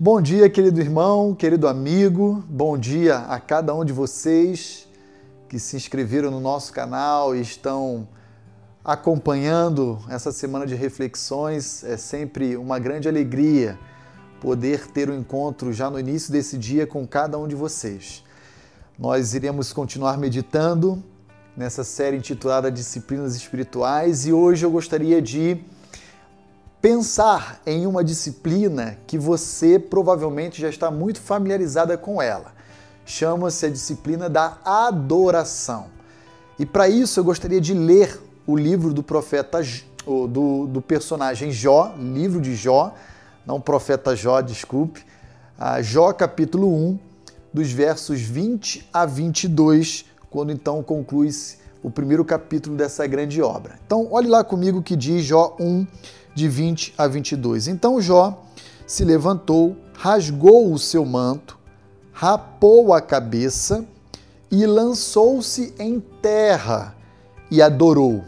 Bom dia, querido irmão, querido amigo, bom dia a cada um de vocês que se inscreveram no nosso canal e estão acompanhando essa semana de reflexões. É sempre uma grande alegria poder ter um encontro já no início desse dia com cada um de vocês. Nós iremos continuar meditando nessa série intitulada Disciplinas Espirituais e hoje eu gostaria de pensar em uma disciplina que você provavelmente já está muito familiarizada com ela. Chama-se a disciplina da adoração. E para isso eu gostaria de ler o livro do profeta do, do personagem Jó, livro de Jó, não profeta Jó, desculpe, Jó capítulo 1, dos versos 20 a 22, quando então conclui-se o primeiro capítulo dessa grande obra. Então, olhe lá comigo que diz Jó 1, de 20 a 22. Então Jó se levantou, rasgou o seu manto, rapou a cabeça e lançou-se em terra e adorou.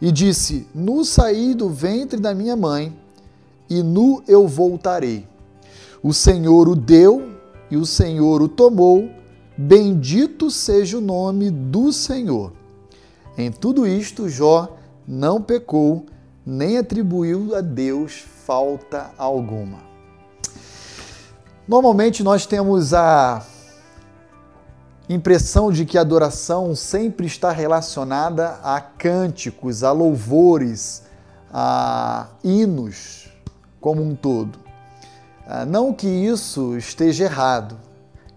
E disse: Nu saí do ventre da minha mãe, e nu eu voltarei. O Senhor o deu e o Senhor o tomou, bendito seja o nome do Senhor. Em tudo isto, Jó não pecou nem atribuiu a Deus falta alguma. Normalmente nós temos a impressão de que a adoração sempre está relacionada a cânticos, a louvores, a hinos como um todo. Ah, não que isso esteja errado.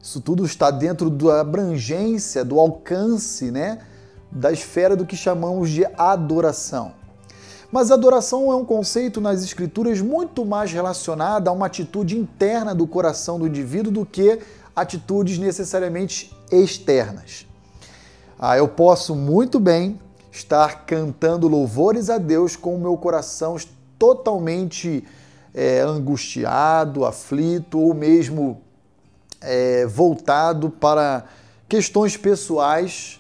Isso tudo está dentro da abrangência, do alcance, né, da esfera do que chamamos de adoração. Mas adoração é um conceito nas escrituras muito mais relacionado a uma atitude interna do coração do indivíduo do que atitudes necessariamente externas. Ah, eu posso muito bem estar cantando louvores a Deus com o meu coração totalmente é, angustiado, aflito ou mesmo é, voltado para questões pessoais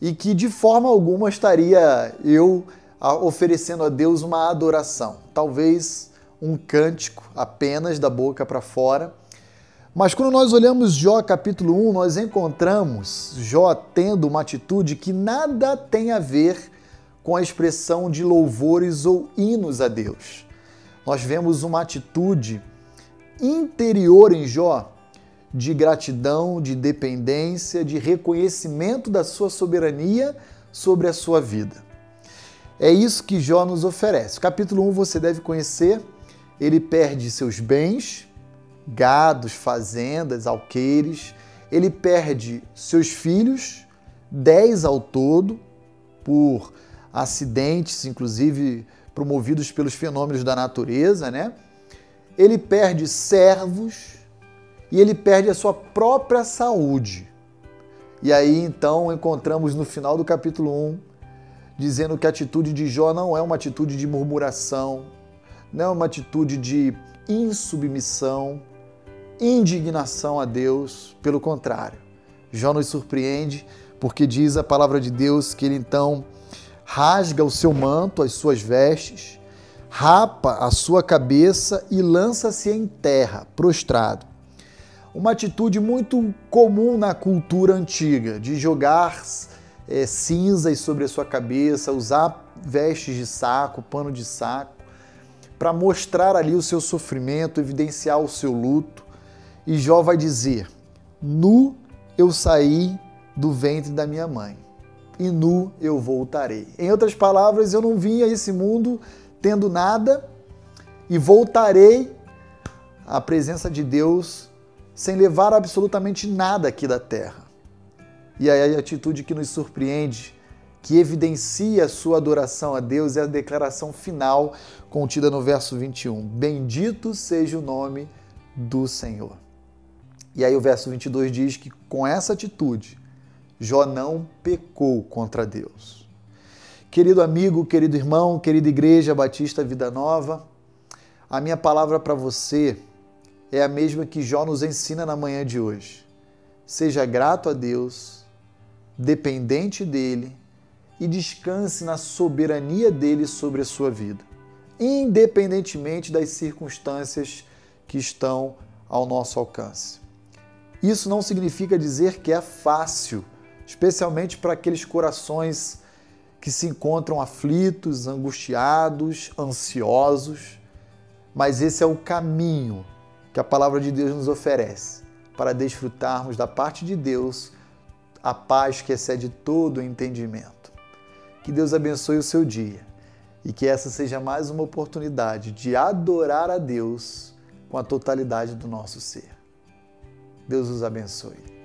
e que de forma alguma estaria eu oferecendo a Deus uma adoração, talvez um cântico apenas da boca para fora. Mas quando nós olhamos Jó capítulo 1, nós encontramos Jó tendo uma atitude que nada tem a ver com a expressão de louvores ou hinos a Deus. Nós vemos uma atitude interior em Jó de gratidão, de dependência, de reconhecimento da sua soberania sobre a sua vida. É isso que Jó nos oferece. Capítulo 1 você deve conhecer. Ele perde seus bens, gados, fazendas, alqueires. Ele perde seus filhos, dez ao todo, por acidentes, inclusive promovidos pelos fenômenos da natureza, né? Ele perde servos e ele perde a sua própria saúde. E aí então encontramos no final do capítulo 1 dizendo que a atitude de Jó não é uma atitude de murmuração, não é uma atitude de insubmissão, indignação a Deus, pelo contrário. Jó nos surpreende porque diz a palavra de Deus que ele então rasga o seu manto, as suas vestes, rapa a sua cabeça e lança-se em terra, prostrado. Uma atitude muito comum na cultura antiga, de jogar é, cinzas sobre a sua cabeça, usar vestes de saco, pano de saco, para mostrar ali o seu sofrimento, evidenciar o seu luto. E Jó vai dizer: Nu eu saí do ventre da minha mãe, e nu eu voltarei. Em outras palavras, eu não vim a esse mundo tendo nada e voltarei à presença de Deus sem levar absolutamente nada aqui da terra. E aí a atitude que nos surpreende, que evidencia a sua adoração a Deus, é a declaração final contida no verso 21. Bendito seja o nome do Senhor. E aí o verso 22 diz que com essa atitude, Jó não pecou contra Deus. Querido amigo, querido irmão, querida igreja Batista Vida Nova, a minha palavra para você é a mesma que Jó nos ensina na manhã de hoje. Seja grato a Deus dependente dele e descanse na soberania dele sobre a sua vida, independentemente das circunstâncias que estão ao nosso alcance. Isso não significa dizer que é fácil, especialmente para aqueles corações que se encontram aflitos, angustiados, ansiosos, mas esse é o caminho que a palavra de Deus nos oferece para desfrutarmos da parte de Deus a paz que excede todo o entendimento. Que Deus abençoe o seu dia e que essa seja mais uma oportunidade de adorar a Deus com a totalidade do nosso ser. Deus os abençoe.